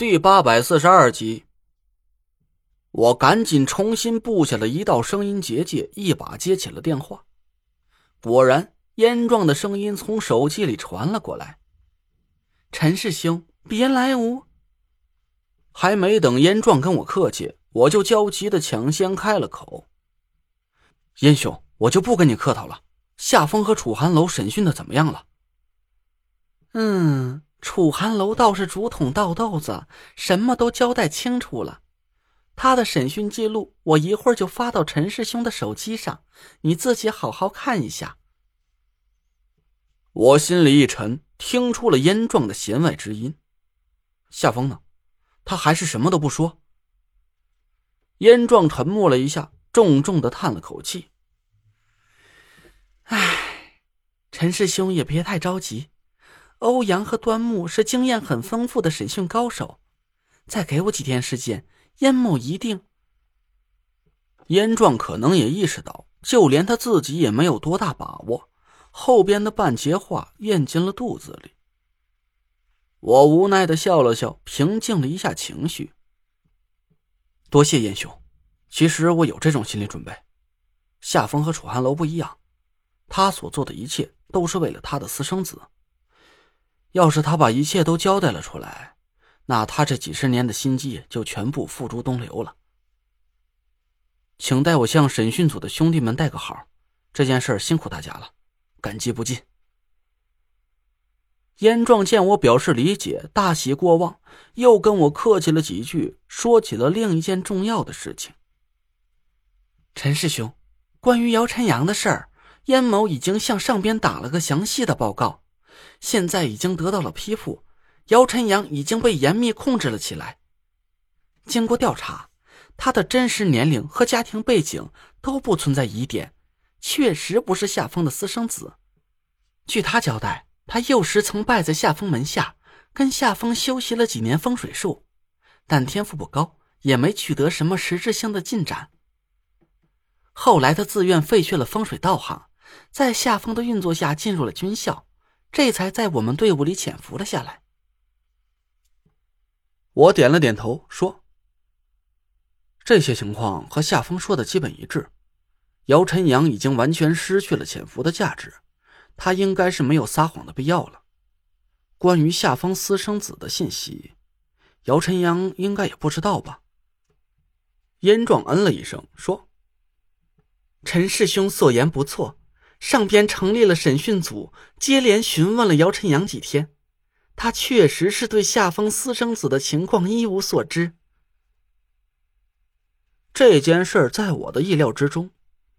第八百四十二集，我赶紧重新布下了一道声音结界，一把接起了电话。果然，燕壮的声音从手机里传了过来：“陈师兄，别来无。”还没等燕壮跟我客气，我就焦急的抢先开了口：“燕兄，我就不跟你客套了。夏风和楚寒楼审讯的怎么样了？”“嗯。”楚寒楼倒是竹筒倒豆子，什么都交代清楚了。他的审讯记录，我一会儿就发到陈师兄的手机上，你自己好好看一下。我心里一沉，听出了燕壮的弦外之音。夏风呢？他还是什么都不说。燕壮沉默了一下，重重的叹了口气：“唉，陈师兄也别太着急。”欧阳和端木是经验很丰富的审讯高手，再给我几天时间，燕某一定。燕壮可能也意识到，就连他自己也没有多大把握，后边的半截话咽进了肚子里。我无奈的笑了笑，平静了一下情绪。多谢燕兄，其实我有这种心理准备。夏风和楚寒楼不一样，他所做的一切都是为了他的私生子。要是他把一切都交代了出来，那他这几十年的心机就全部付诸东流了。请代我向审讯组的兄弟们带个好，这件事辛苦大家了，感激不尽。燕壮见我表示理解，大喜过望，又跟我客气了几句，说起了另一件重要的事情。陈师兄，关于姚晨阳的事儿，燕某已经向上边打了个详细的报告。现在已经得到了批复，姚晨阳已经被严密控制了起来。经过调查，他的真实年龄和家庭背景都不存在疑点，确实不是夏风的私生子。据他交代，他幼时曾拜在夏风门下，跟夏风修习了几年风水术，但天赋不高，也没取得什么实质性的进展。后来他自愿废去了风水道行，在夏风的运作下进入了军校。这才在我们队伍里潜伏了下来。我点了点头，说：“这些情况和夏风说的基本一致。姚晨阳已经完全失去了潜伏的价值，他应该是没有撒谎的必要了。关于夏风私生子的信息，姚晨阳应该也不知道吧？”燕壮嗯了一声，说：“陈师兄所言不错。”上边成立了审讯组，接连询问了姚晨阳几天，他确实是对夏风私生子的情况一无所知。这件事在我的意料之中，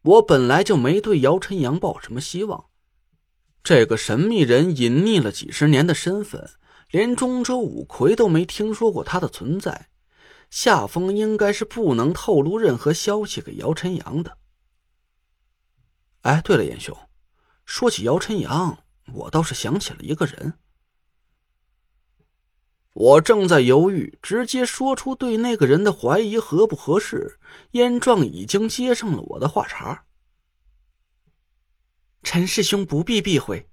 我本来就没对姚晨阳抱什么希望。这个神秘人隐匿了几十年的身份，连中州五魁都没听说过他的存在，夏风应该是不能透露任何消息给姚晨阳的。哎，对了，严兄，说起姚晨阳，我倒是想起了一个人。我正在犹豫，直接说出对那个人的怀疑合不合适，燕壮已经接上了我的话茬。陈师兄不必避讳，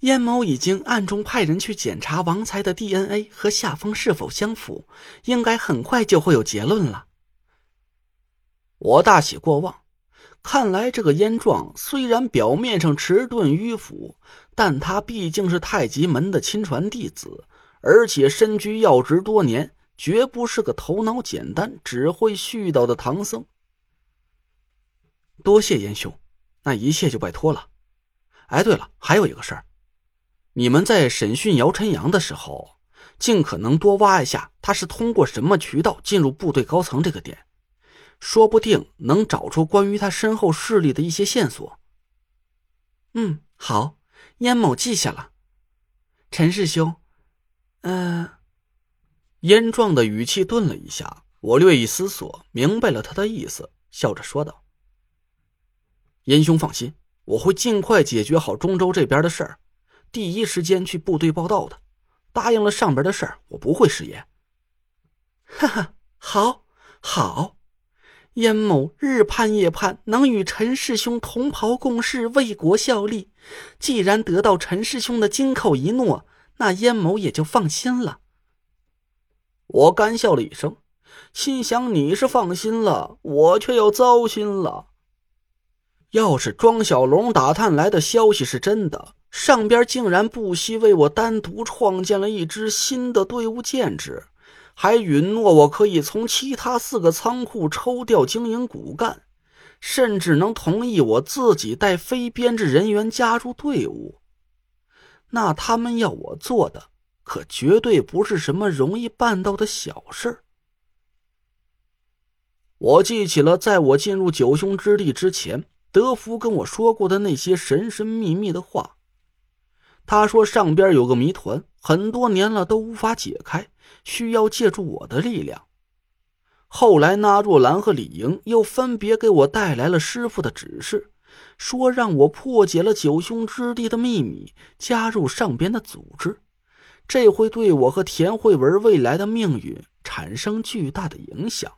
燕某已经暗中派人去检查王才的 DNA 和夏风是否相符，应该很快就会有结论了。我大喜过望。看来这个燕壮虽然表面上迟钝迂腐，但他毕竟是太极门的亲传弟子，而且身居要职多年，绝不是个头脑简单、只会絮叨的唐僧。多谢燕兄，那一切就拜托了。哎，对了，还有一个事儿，你们在审讯姚晨阳的时候，尽可能多挖一下他是通过什么渠道进入部队高层这个点。说不定能找出关于他身后势力的一些线索。嗯，好，燕某记下了。陈师兄，呃，燕壮的语气顿了一下，我略一思索，明白了他的意思，笑着说道：“燕兄放心，我会尽快解决好中州这边的事儿，第一时间去部队报道的。答应了上边的事儿，我不会食言。”哈哈，好，好。燕某日盼夜盼能与陈师兄同袍共事，为国效力。既然得到陈师兄的金口一诺，那燕某也就放心了。我干笑了一声，心想：你是放心了，我却要糟心了。要是庄小龙打探来的消息是真的，上边竟然不惜为我单独创建了一支新的队伍建制，还允诺我可以从其他四个仓库抽调经营骨干，甚至能同意我自己带非编制人员加入队伍。那他们要我做的，可绝对不是什么容易办到的小事。我记起了在我进入九凶之地之前。德福跟我说过的那些神神秘秘的话，他说上边有个谜团，很多年了都无法解开，需要借助我的力量。后来，纳若兰和李莹又分别给我带来了师傅的指示，说让我破解了九凶之地的秘密，加入上边的组织，这会对我和田慧文未来的命运产生巨大的影响。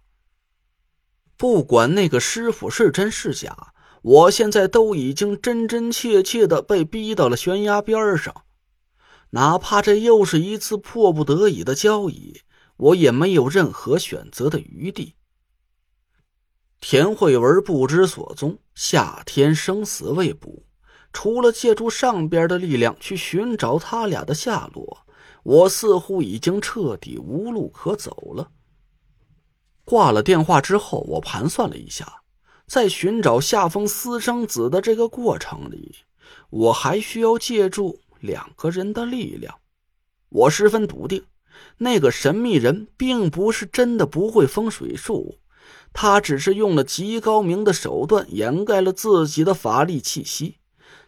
不管那个师傅是真是假。我现在都已经真真切切的被逼到了悬崖边上，哪怕这又是一次迫不得已的交易，我也没有任何选择的余地。田慧文不知所踪，夏天生死未卜，除了借助上边的力量去寻找他俩的下落，我似乎已经彻底无路可走了。挂了电话之后，我盘算了一下。在寻找夏风私生子的这个过程里，我还需要借助两个人的力量。我十分笃定，那个神秘人并不是真的不会风水术，他只是用了极高明的手段掩盖了自己的法力气息，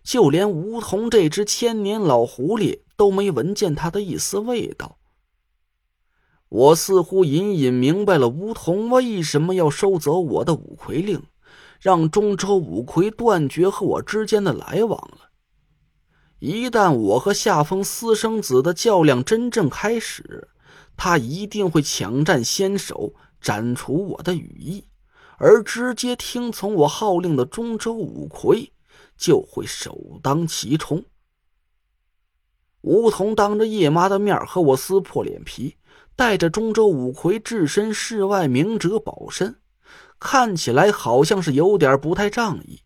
就连梧桐这只千年老狐狸都没闻见他的一丝味道。我似乎隐隐明白了梧桐为什么要收走我的五魁令。让中州五魁断绝和我之间的来往了。一旦我和夏风私生子的较量真正开始，他一定会抢占先手，斩除我的羽翼，而直接听从我号令的中州五魁就会首当其冲。梧桐当着叶妈的面和我撕破脸皮，带着中州五魁置身事外，明哲保身。看起来好像是有点不太仗义，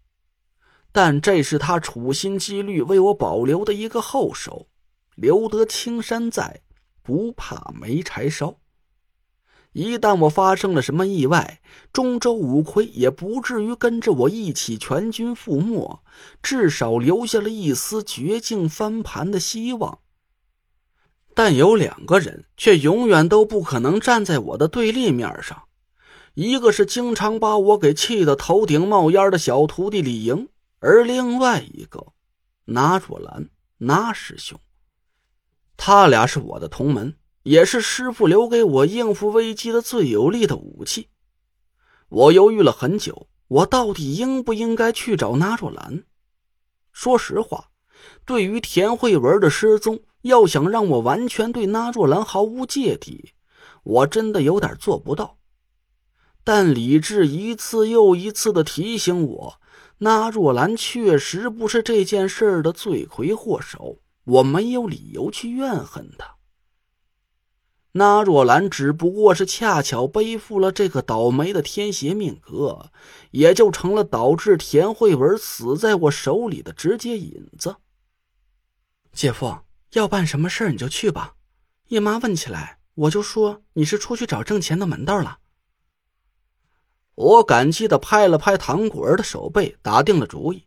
但这是他处心积虑为我保留的一个后手。留得青山在，不怕没柴烧。一旦我发生了什么意外，中州五魁也不至于跟着我一起全军覆没，至少留下了一丝绝境翻盘的希望。但有两个人却永远都不可能站在我的对立面上。一个是经常把我给气得头顶冒烟的小徒弟李莹，而另外一个，拿若兰，拿师兄，他俩是我的同门，也是师傅留给我应付危机的最有力的武器。我犹豫了很久，我到底应不应该去找拿若兰？说实话，对于田慧文的失踪，要想让我完全对拿若兰毫无芥蒂，我真的有点做不到。但理智一次又一次的提醒我，那若兰确实不是这件事的罪魁祸首，我没有理由去怨恨她。那若兰只不过是恰巧背负了这个倒霉的天邪命格，也就成了导致田慧文死在我手里的直接引子。姐夫要办什么事你就去吧，叶妈问起来，我就说你是出去找挣钱的门道了。我感激的拍了拍唐果儿的手背，打定了主意。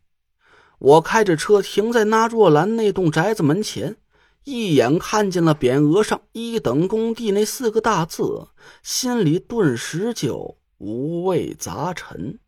我开着车停在那若兰那栋宅子门前，一眼看见了匾额上“一等工地”那四个大字，心里顿时就五味杂陈。